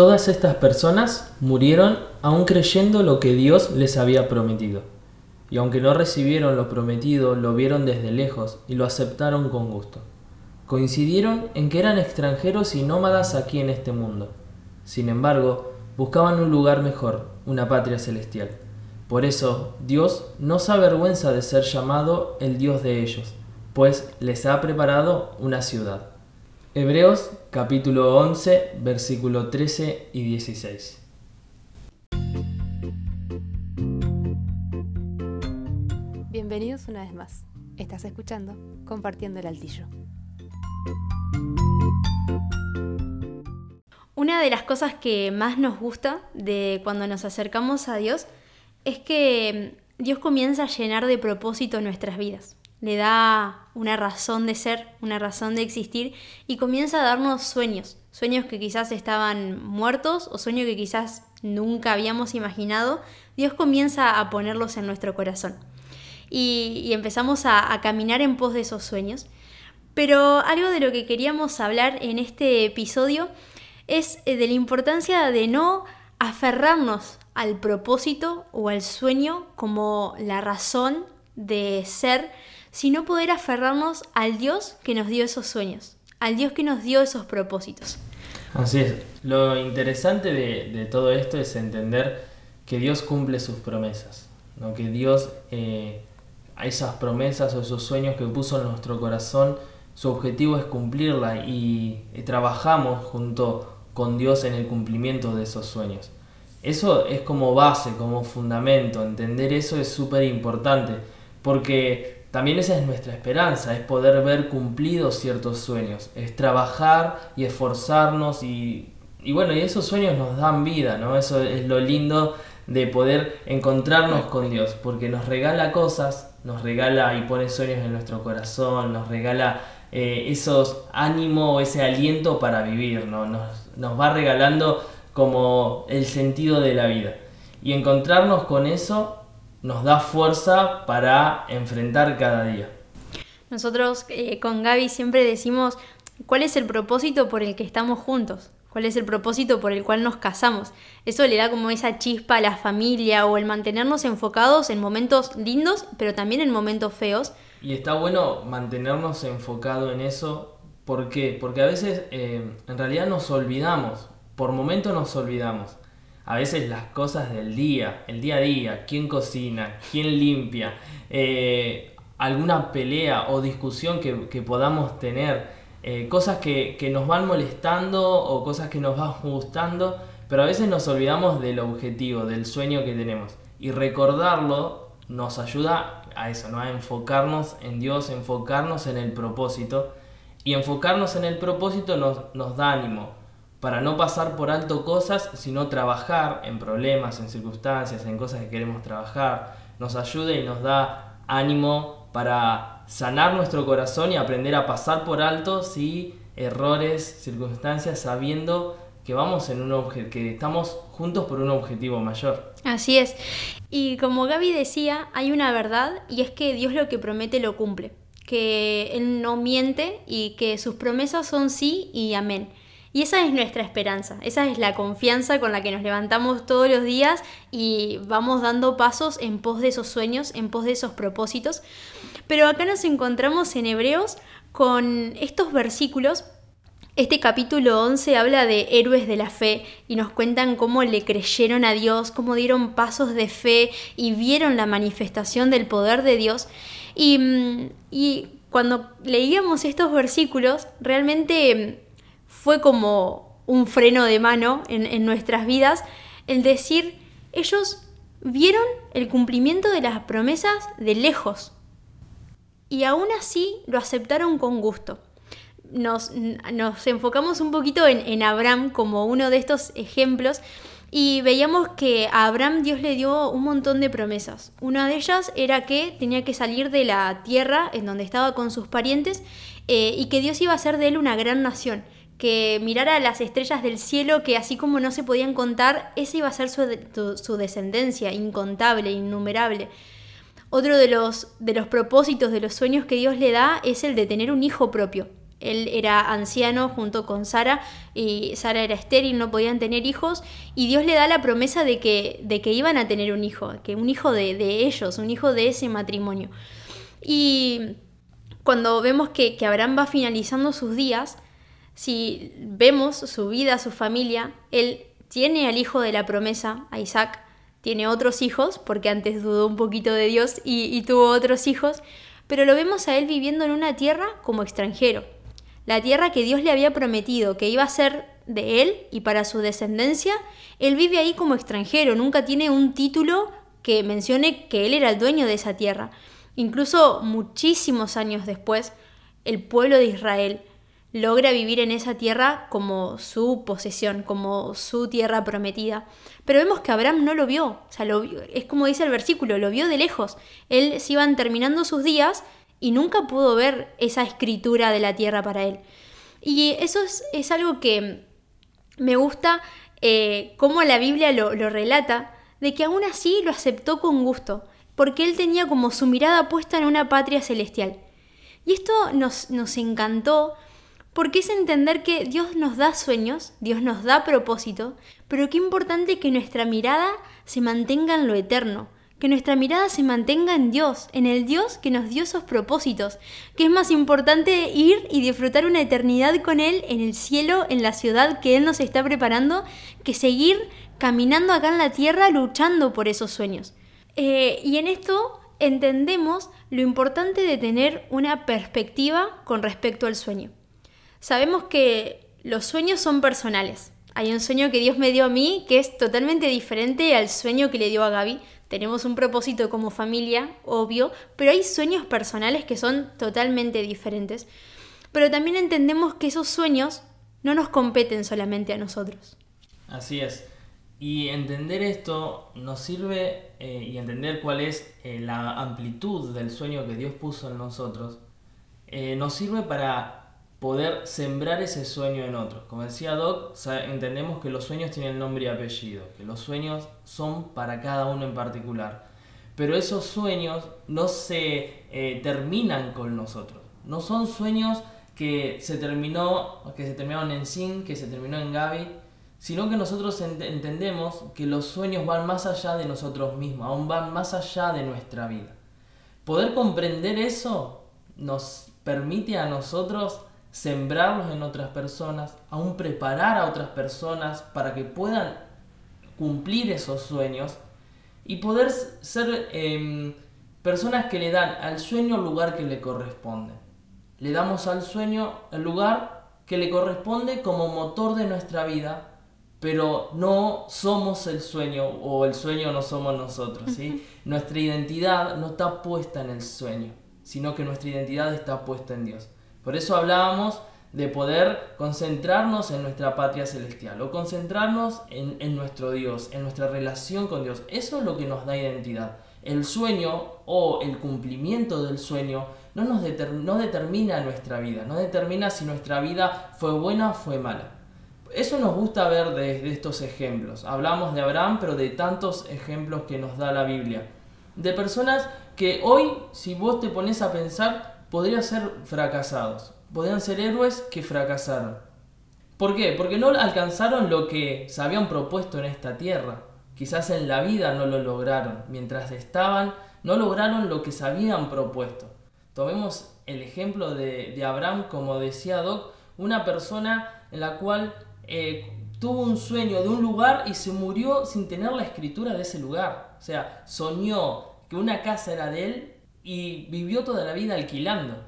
Todas estas personas murieron aún creyendo lo que Dios les había prometido. Y aunque no recibieron lo prometido, lo vieron desde lejos y lo aceptaron con gusto. Coincidieron en que eran extranjeros y nómadas aquí en este mundo. Sin embargo, buscaban un lugar mejor, una patria celestial. Por eso, Dios no se avergüenza de ser llamado el Dios de ellos, pues les ha preparado una ciudad. Hebreos capítulo 11, versículo 13 y 16. Bienvenidos una vez más. Estás escuchando Compartiendo el Altillo. Una de las cosas que más nos gusta de cuando nos acercamos a Dios es que Dios comienza a llenar de propósito nuestras vidas. Le da una razón de ser, una razón de existir y comienza a darnos sueños. Sueños que quizás estaban muertos o sueños que quizás nunca habíamos imaginado. Dios comienza a ponerlos en nuestro corazón. Y, empezamos a, caminar en pos de esos sueños. Pero algo de lo que queríamos hablar en este episodio es eh, de la importancia de no aferrarnos al propósito o al sueño como la razón de ser, sino poder aferrarnos al Dios que nos dio esos sueños, al Dios que nos dio esos propósitos. Así es, lo interesante de, todo esto es entender que Dios cumple sus promesas, que Dios eh, a esas promesas o esos sueños que puso en nuestro corazón, su objetivo es cumplirla y, y trabajamos junto con Dios en el cumplimiento de esos sueños. Eso es como base, como fundamento, entender eso es súper importante, porque también esa es nuestra esperanza, es poder ver cumplidos ciertos sueños, es trabajar y esforzarnos y, y bueno, y esos sueños nos dan vida, ¿no? Eso es lo lindo de poder encontrarnos con Dios, porque nos regala cosas, nos regala y pone sueños en nuestro corazón, nos regala eh, esos ánimo, ese aliento para vivir, ¿no? Nos, nos va regalando como el sentido de la vida. Y encontrarnos con eso nos da fuerza para enfrentar cada día. Nosotros eh, con Gaby siempre decimos, ¿cuál es el propósito por el que estamos juntos? ¿Cuál es el propósito por el cual nos casamos? Eso le da como esa chispa a la familia o el mantenernos enfocados en momentos lindos, pero también en momentos feos. Y está bueno mantenernos enfocados en eso. ¿Por qué? Porque a veces eh, en realidad nos olvidamos por momentos nos olvidamos. A veces las cosas del día, el día a día, quién cocina, quién limpia, eh, alguna pelea o discusión que, podamos tener, eh, cosas que, nos van molestando o cosas que nos van gustando, pero a veces nos olvidamos del objetivo, del sueño que tenemos. Y recordarlo nos ayuda a eso, ¿no? a enfocarnos en Dios, enfocarnos en el propósito. Y enfocarnos en el propósito nos da ánimo, para no pasar por alto cosas, sino trabajar en problemas, en circunstancias, en cosas que queremos trabajar. Nos ayuda y nos da ánimo para sanar nuestro corazón y aprender a pasar por alto si errores, circunstancias, sabiendo que vamos en un que estamos juntos por un objetivo mayor. Así es. Y como Gaby decía, hay una verdad y es que Dios lo que promete lo cumple, que Él no miente y que sus promesas son sí y amén. Y esa es nuestra esperanza, esa es la confianza con la que nos levantamos todos los días y vamos dando pasos en pos de esos sueños, en pos de esos propósitos. Pero acá nos encontramos en Hebreos con estos versículos. Este capítulo 11 habla de héroes de la fe y nos cuentan cómo le creyeron a Dios, cómo dieron pasos de fe y vieron la manifestación del poder de Dios. Y, mm, y cuando leíamos estos versículos, realmente fue como un freno de mano en, nuestras vidas el decir, ellos vieron el cumplimiento de las promesas de lejos y aún así lo aceptaron con gusto. Nos, enfocamos un poquito en, en, Abraham como uno de estos ejemplos y veíamos que a Abraham Dios le dio un montón de promesas. Una de ellas era que tenía que salir de la tierra en donde estaba con sus parientes eh, y que Dios iba a hacer de él una gran nación que mirara las estrellas del cielo que así como no se podían contar, esa iba a ser su, descendencia, incontable, innumerable. Otro de los, de los propósitos, de los sueños que Dios le da es el de tener un hijo propio, Él era anciano junto con Sara y Sara era estéril, no podían tener hijos y Dios le da la promesa de que, de que iban a tener un hijo, que un hijo de, de ellos, un hijo de ese matrimonio. Y cuando vemos que, que Abraham va finalizando sus días, si vemos su vida, su familia, él tiene al hijo de la promesa, a Isaac, tiene otros hijos, porque antes dudó un poquito de Dios y, tuvo otros hijos, pero lo vemos a él viviendo en una tierra como extranjero. La tierra que Dios le había prometido que iba a ser de él y para su descendencia, él vive ahí como extranjero, nunca tiene un título que mencione que él era el dueño de esa tierra. Incluso muchísimos años después, el pueblo de Israel logra vivir en esa tierra como su posesión, como su tierra prometida. Pero vemos que Abraham no lo vio, o sea, lo es como dice el versículo, lo vio de lejos. Él se iban terminando sus días y nunca pudo ver esa escritura de la tierra para él. Y eso es, algo que me gusta, eh, cómo la Biblia lo, relata, de que aún así lo aceptó con gusto, porque él tenía como su mirada puesta en una patria celestial. Y esto nos, nos encantó porque es entender que Dios nos da sueños, Dios nos da propósito, pero qué importante que nuestra mirada se mantenga en lo eterno, que nuestra mirada se mantenga en Dios, en el Dios que nos dio esos propósitos, que es más importante ir y disfrutar una eternidad con Él en el cielo, en la ciudad que Él nos está preparando, que seguir caminando acá en la tierra luchando por esos sueños. Eh, y en esto entendemos lo importante de tener una perspectiva con respecto al sueño. Sabemos que los sueños son personales. Hay un sueño que Dios me dio a mí que es totalmente diferente al sueño que le dio a Gaby. Tenemos un propósito como familia, obvio, pero hay sueños personales que son totalmente diferentes. Pero también entendemos que esos sueños no nos competen solamente a nosotros. Así es. Y entender esto nos sirve eh, y entender cuál es eh, la amplitud del sueño que Dios puso en nosotros, eh, nos sirve para poder sembrar ese sueño en otros. Como decía Doc, entendemos que los sueños tienen nombre y apellido, que los sueños son para cada uno en particular. Pero esos sueños no se eh, terminan con nosotros. No son sueños que se terminó, que se terminaron en Sin, que se terminó en Gaby, sino que nosotros entendemos que los sueños van más allá de nosotros mismos, aún van más allá de nuestra vida. Poder comprender eso nos permite a nosotros sembrarlos en otras personas, aún preparar a otras personas para que puedan cumplir esos sueños y poder ser em, personas que le dan al sueño el lugar que le corresponde. Le damos al sueño el lugar que le corresponde como motor de nuestra vida, pero no somos el sueño o el sueño no somos nosotros. ¿sí? Nuestra identidad no está puesta en el sueño, sino que nuestra identidad está puesta en Dios. Por eso hablábamos de poder concentrarnos en nuestra patria celestial o concentrarnos en, nuestro Dios, en nuestra relación con Dios. Eso es lo que nos da identidad. El sueño o el cumplimiento del sueño no nos no determina nuestra vida, no determina si nuestra vida fue buena o fue mala. Eso nos gusta ver desde estos ejemplos. Hablamos de Abraham, pero de tantos ejemplos que nos da la Biblia. De personas que hoy, si vos te pones a pensar, podrían ser fracasados, podrían ser héroes que fracasaron. ¿Por qué? Porque no alcanzaron lo que se habían propuesto en esta tierra. Quizás en la vida no lo lograron. Mientras estaban, no lograron lo que se habían propuesto. Tomemos el ejemplo de, Abraham, como decía Doc, una persona en la cual eh, tuvo un sueño de un lugar y se murió sin tener la escritura de ese lugar. O sea, soñó que una casa era de él y vivió toda la vida alquilando.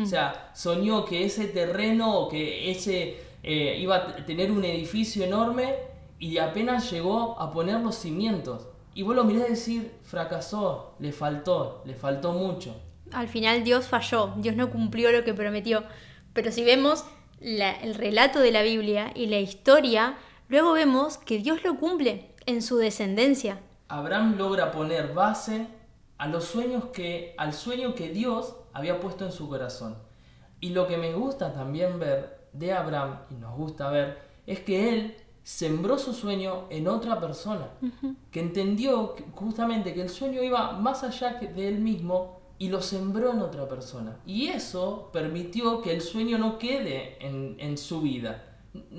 O sea, soñó que ese terreno o que ese eh, iba a tener un edificio enorme y apenas llegó a poner los cimientos. Y vos lo mirás decir, fracasó, le faltó, le faltó mucho. Al final Dios falló, Dios no cumplió lo que prometió. Pero si vemos el relato de la Biblia y la historia, luego vemos que Dios lo cumple en su descendencia. Abraham logra poner base a los sueños que, al sueño que Dios había puesto en su corazón. Y lo que me gusta también ver de Abraham, y nos gusta ver, es que él sembró su sueño en otra persona, que entendió justamente que el sueño iba más allá de él mismo y lo sembró en otra persona. Y eso permitió que el sueño no quede en, en su vida.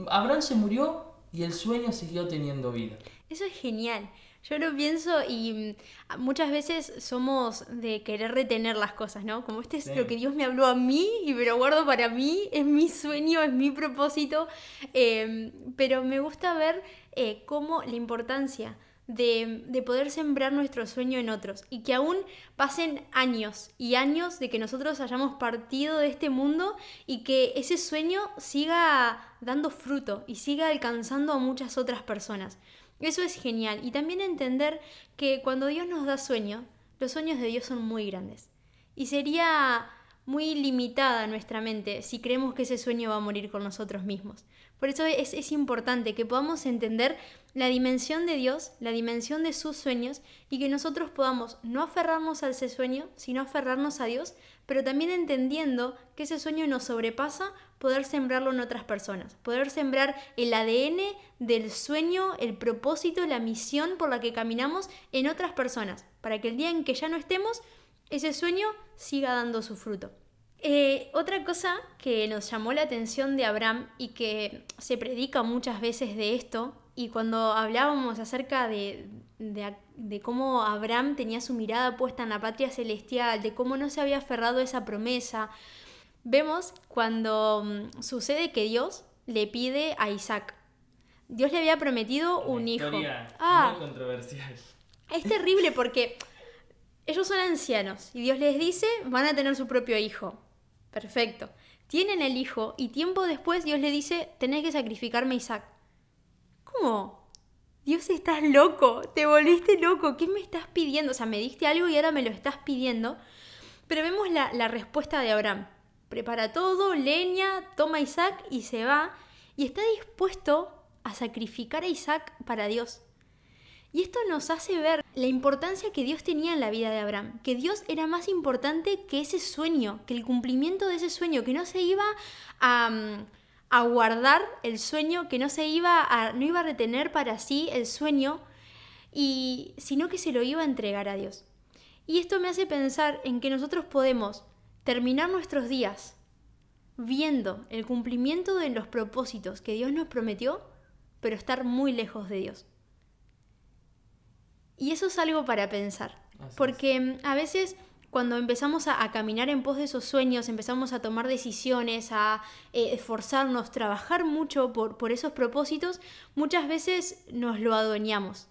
Abraham se murió y el sueño siguió teniendo vida. Eso es genial. Yo lo pienso y mm, muchas veces somos de querer retener las cosas, ¿no? Como este es lo que Dios me habló a mí y me lo guardo para mí, es mi sueño, es mi propósito. Em, pero me gusta ver eh, cómo la importancia de, de, poder sembrar nuestro sueño en otros y que aún pasen años y años de que nosotros hayamos partido de este mundo y que ese sueño siga dando fruto y siga alcanzando a muchas otras personas. Eso es genial. Y también entender que cuando Dios nos da sueño, los sueños de Dios son muy grandes. Y sería muy limitada nuestra mente si creemos que ese sueño va a morir con nosotros mismos. Por eso es, importante que podamos entender la dimensión de Dios, la dimensión de sus sueños y que nosotros podamos no aferrarnos a ese sueño, sino aferrarnos a Dios, pero también entendiendo que ese sueño nos sobrepasa, poder sembrarlo en otras personas, poder sembrar el ADN del sueño, el propósito, la misión por la que caminamos en otras personas, para que el día en que ya no estemos, ese sueño siga dando su fruto. Eh, otra cosa que nos llamó la atención de Abraham y que se predica muchas veces de esto, y cuando hablábamos acerca de, de, cómo Abraham tenía su mirada puesta en la patria celestial, de cómo no se había aferrado a esa promesa, vemos cuando mm, sucede que Dios le pide a Isaac. Dios le había prometido un hijo. Ah, muy controversial. Es terrible porque ellos son ancianos y Dios les dice, van a tener su propio hijo. Perfecto. Tienen el hijo y tiempo después Dios le dice, tenés que sacrificarme a Isaac. ¿Cómo? Dios, estás loco, te volviste loco, ¿qué me estás pidiendo? O sea, me diste algo y ahora me lo estás pidiendo. Pero vemos la, la respuesta de Abraham. Prepara todo, leña, toma a Isaac y se va. Y está dispuesto a sacrificar a Isaac para Dios. Y esto nos hace ver la importancia que Dios tenía en la vida de Abraham, que Dios era más importante que ese sueño, que el cumplimiento de ese sueño, que no se iba a, a guardar el sueño, que no se iba a, no iba a retener para sí el sueño, y, sino que se lo iba a entregar a Dios. Y esto me hace pensar en que nosotros podemos terminar nuestros días viendo el cumplimiento de los propósitos que Dios nos prometió, pero estar muy lejos de Dios. Y eso es algo para pensar, porque mm, a veces cuando empezamos a, caminar en pos de esos sueños, empezamos a tomar decisiones, a eh, esforzarnos, trabajar mucho por, por, esos propósitos, muchas veces nos lo adueñamos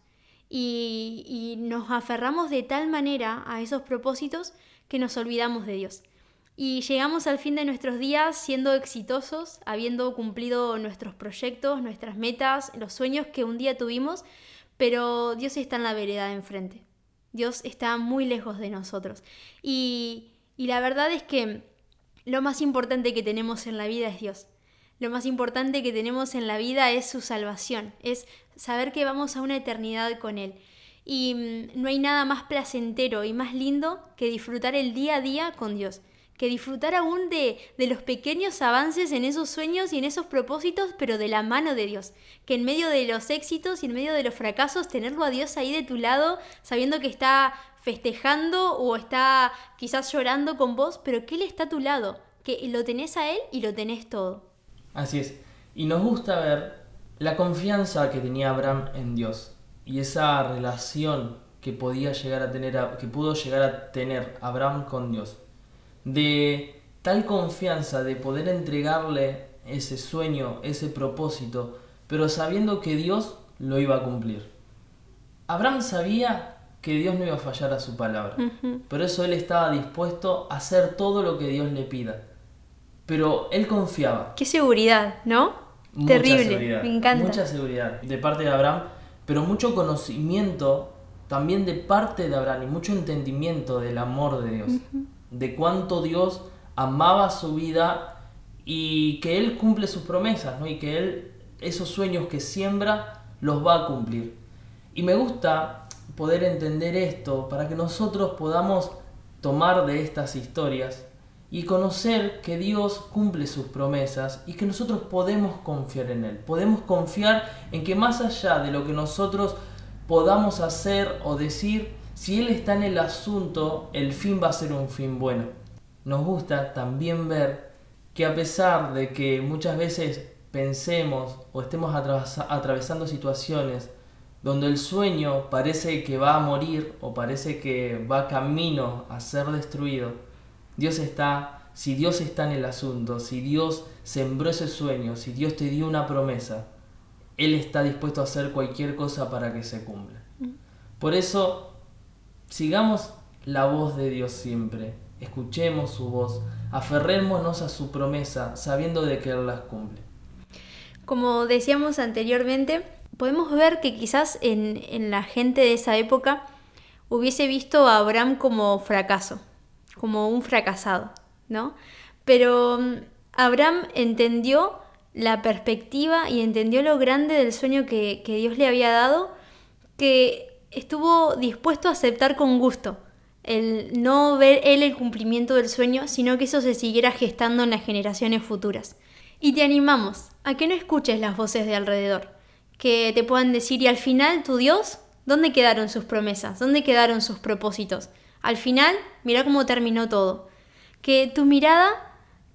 y, y nos aferramos de tal manera a esos propósitos que nos olvidamos de Dios. Y llegamos al fin de nuestros días siendo exitosos, habiendo cumplido nuestros proyectos, nuestras metas, los sueños que un día tuvimos, pero Dios está en la vereda enfrente. Dios está muy lejos de nosotros. Y, y la verdad es que lo más importante que tenemos en la vida es Dios. Lo más importante que tenemos en la vida es su salvación, es saber que vamos a una eternidad con Él. Y mm, no hay nada más placentero y más lindo que disfrutar el día a día con Dios que disfrutar aún de, de, los pequeños avances en esos sueños y en esos propósitos, pero de la mano de Dios. Que en medio de los éxitos y en medio de los fracasos, tenerlo a Dios ahí de tu lado, sabiendo que está festejando o está quizás llorando con vos, pero que Él está a tu lado, que lo tenés a Él y lo tenés todo. Así es. Y nos gusta ver la confianza que tenía Abraham en Dios y esa relación que podía llegar a tener, que pudo llegar a tener Abraham con Dios de tal confianza de poder entregarle ese sueño, ese propósito, pero sabiendo que Dios lo iba a cumplir. Abraham sabía que Dios no iba a fallar a su palabra, por eso él estaba dispuesto a hacer todo lo que Dios le pida. Pero él confiaba. Qué seguridad, ¿no? Terrible, me encanta. Mucha seguridad de parte de Abraham, pero mucho conocimiento también de parte de Abraham y mucho entendimiento del amor de Dios de cuánto Dios amaba su vida y que Él cumple sus promesas, ¿no? Y que Él, esos sueños que siembra, los va a cumplir. Y me gusta poder entender esto para que nosotros podamos tomar de estas historias y conocer que Dios cumple sus promesas y que nosotros podemos confiar en Él. Podemos confiar en que más allá de lo que nosotros podamos hacer o decir, si Él está en el asunto, el fin va a ser un fin bueno. Nos gusta también ver que a pesar de que muchas veces pensemos o estemos atravesando situaciones donde el sueño parece que va a morir o parece que va camino a ser destruido, Dios está, si Dios está en el asunto, si Dios sembró ese sueño, si Dios te dio una promesa, Él está dispuesto a hacer cualquier cosa para que se cumpla. Mm. Por eso, sigamos la voz de Dios siempre, escuchemos su voz, aferrémonos a su promesa, sabiendo de que Él las cumple. Como decíamos anteriormente, podemos ver que quizás en, en la gente de esa época hubiese visto a Abraham como fracaso, como un fracasado, ¿no? Pero mm, Abraham entendió la perspectiva y entendió lo grande del sueño que, que Dios le había dado, que estuvo dispuesto a aceptar con gusto el no ver él el cumplimiento del sueño, sino que eso se siguiera gestando en las generaciones futuras. Y te animamos a que no escuches las voces de alrededor, que te puedan decir, y al final tu Dios, ¿dónde quedaron sus promesas? ¿Dónde quedaron sus propósitos? Al final, mira cómo terminó todo. Que tu mirada,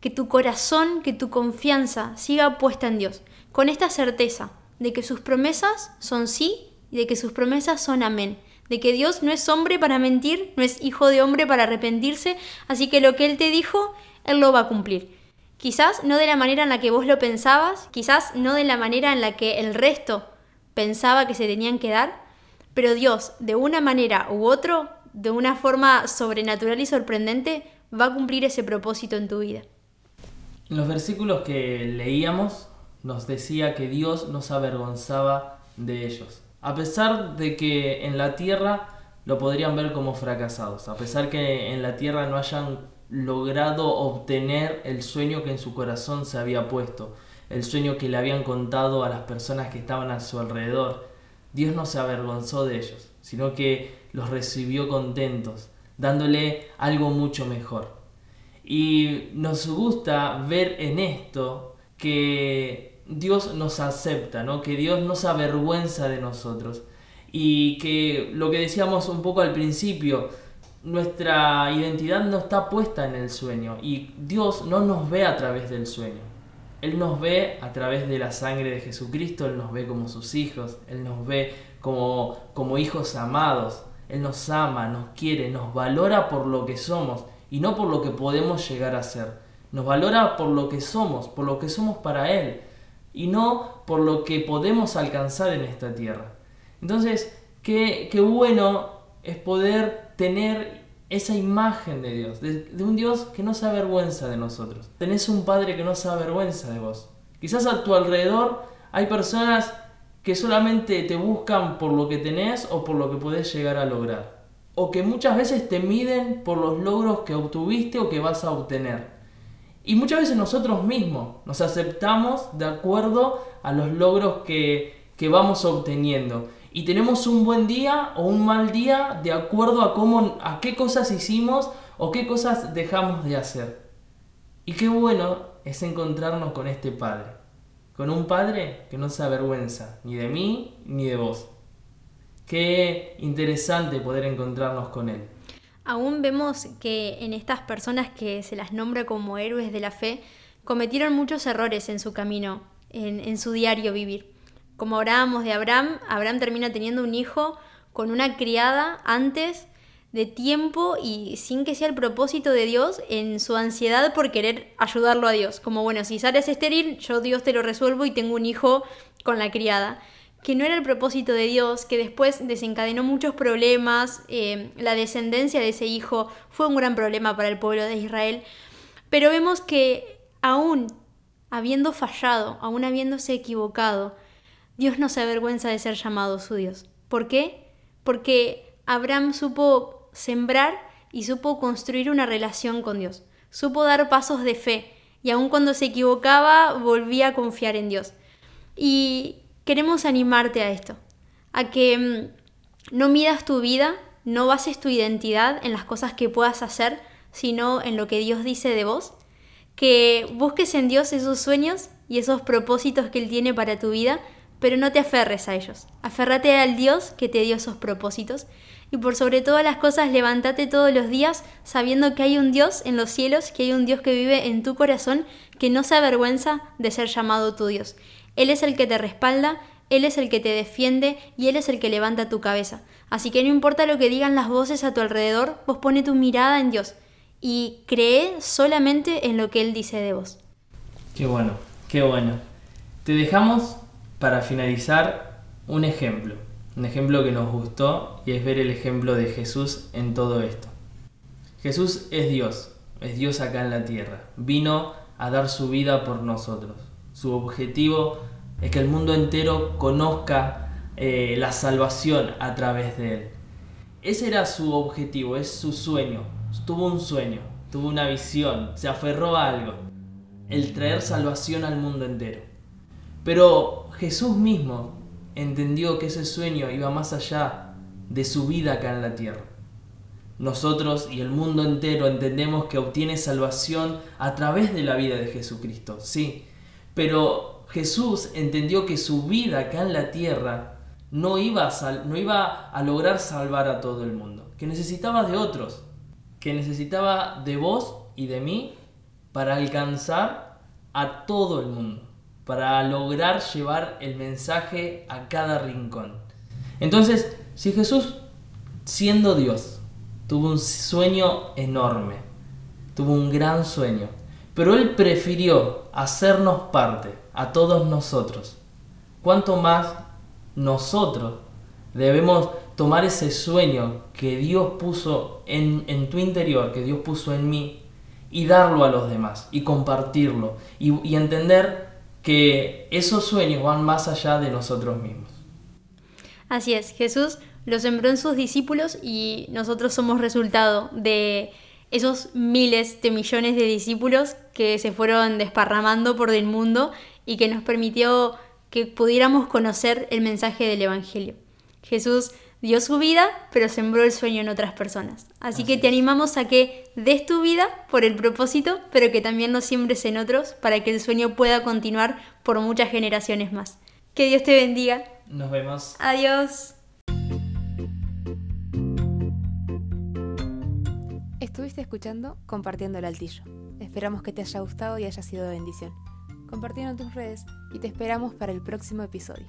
que tu corazón, que tu confianza siga puesta en Dios, con esta certeza de que sus promesas son sí y de que sus promesas son amén de que Dios no es hombre para mentir, no es hijo de hombre para arrepentirse, así que lo que Él te dijo, Él lo va a cumplir. Quizás no de la manera en la que vos lo pensabas, quizás no de la manera en la que el resto pensaba que se tenían que dar, pero Dios, de una manera u otro, de una forma sobrenatural y sorprendente, va a cumplir ese propósito en tu vida. En los versículos que leíamos nos decía que Dios nos avergonzaba de ellos a pesar de que en la tierra lo podrían ver como fracasados, a pesar que en la tierra no hayan logrado obtener el sueño que en su corazón se había puesto, el sueño que le habían contado a las personas que estaban a su alrededor. Dios no se avergonzó de ellos, sino que los recibió contentos, dándole algo mucho mejor. Y nos gusta ver en esto que Dios nos acepta, ¿no? que Dios no se avergüenza de nosotros y que lo que decíamos un poco al principio, nuestra identidad no está puesta en el sueño y Dios no nos ve a través del sueño. Él nos ve a través de la sangre de Jesucristo, Él nos ve como sus hijos, Él nos ve como, como hijos amados, Él nos ama, nos quiere, nos valora por lo que somos y no por lo que podemos llegar a ser. Nos valora por lo que somos, por lo que somos para Él y no por lo que podemos alcanzar en esta tierra. Entonces, qué, bueno es poder tener esa imagen de Dios, de, un Dios que no se avergüenza de nosotros. Tenés un Padre que no se avergüenza de vos. Quizás a tu alrededor hay personas que solamente te buscan por lo que tenés o por lo que podés llegar a lograr. O que muchas veces te miden por los logros que obtuviste o que vas a obtener. Y muchas veces nosotros mismos nos aceptamos de acuerdo a los logros que, vamos obteniendo. Y tenemos un buen día o un mal día de acuerdo a, cómo, a qué cosas hicimos o qué cosas dejamos de hacer. Y qué bueno es encontrarnos con este Padre. Con un Padre que no se avergüenza ni de mí ni de vos. Qué interesante poder encontrarnos con Él. Aún vemos que en estas personas que se las nombra como héroes de la fe, cometieron muchos errores en su camino, en, su diario vivir. Como hablábamos de Abraham, Abraham termina teniendo un hijo con una criada antes de tiempo y sin que sea el propósito de Dios en su ansiedad por querer ayudarlo a Dios. Como bueno, si sales estéril, yo Dios te lo resuelvo y tengo un hijo con la criada que no era el propósito de Dios, que después desencadenó muchos problemas, eh, la descendencia de ese hijo fue un gran problema para el pueblo de Israel, pero vemos que aún habiendo fallado, aún habiéndose equivocado, Dios no se avergüenza de ser llamado su Dios. ¿Por qué? Porque Abraham supo sembrar y supo construir una relación con Dios, supo dar pasos de fe y aun cuando se equivocaba volvía a confiar en Dios. Y queremos animarte a esto, a que mm, no midas tu vida, no bases tu identidad en las cosas que puedas hacer, sino en lo que Dios dice de vos, que busques en Dios esos sueños y esos propósitos que Él tiene para tu vida, pero no te aferres a ellos. Aférrate al Dios que te dio esos propósitos Y por sobre todas las cosas, levántate todos los días sabiendo que hay un Dios en los cielos, que hay un Dios que vive en tu corazón, que no se avergüenza de ser llamado tu Dios. Él es el que te respalda, Él es el que te defiende y Él es el que levanta tu cabeza. Así que no importa lo que digan las voces a tu alrededor, vos pone tu mirada en Dios y cree solamente en lo que Él dice de vos. Qué bueno, qué bueno. Te dejamos para finalizar un ejemplo, un ejemplo que nos gustó y es ver el ejemplo de Jesús en todo esto. Jesús es Dios, es Dios acá en la tierra. Vino a dar su vida por nosotros. Su objetivo es que el mundo entero conozca eh, la salvación a través de Él. Ese era su objetivo, es su sueño. Tuvo un sueño, tuvo una visión, se aferró a algo. El traer salvación al mundo entero. Pero Jesús mismo entendió que ese sueño iba más allá de su vida acá en la tierra. Nosotros y el mundo entero entendemos que obtiene salvación a través de la vida de Jesucristo, sí. Pero Jesús entendió que su vida acá en la tierra no iba a, no iba a lograr salvar a todo el mundo, que necesitaba de otros, que necesitaba de vos y de mí para alcanzar a todo el mundo, para lograr llevar el mensaje a cada rincón. Entonces, si Jesús, siendo Dios, tuvo un sueño enorme, tuvo un gran sueño, pero él prefirió hacernos parte a todos nosotros. ¿Cuánto más nosotros debemos tomar ese sueño que Dios puso en, en, tu interior, que Dios puso en mí, y darlo a los demás, y compartirlo, y, y entender que esos sueños van más allá de nosotros mismos. Así es, Jesús lo sembró en sus discípulos y nosotros somos resultado de esos miles de millones de discípulos que se fueron desparramando por el mundo y que nos permitió que pudiéramos conocer el mensaje del Evangelio. Jesús dio su vida, pero sembró el sueño en otras personas. Así, que te animamos a que des tu vida por el propósito, pero que también lo siembres en otros para que el sueño pueda continuar por muchas generaciones más. Que Dios te bendiga. Nos vemos. Adiós. Escuchando Compartiendo el Altillo. Esperamos que te haya gustado y haya sido de bendición. Compartiendo en tus redes y te esperamos para el próximo episodio.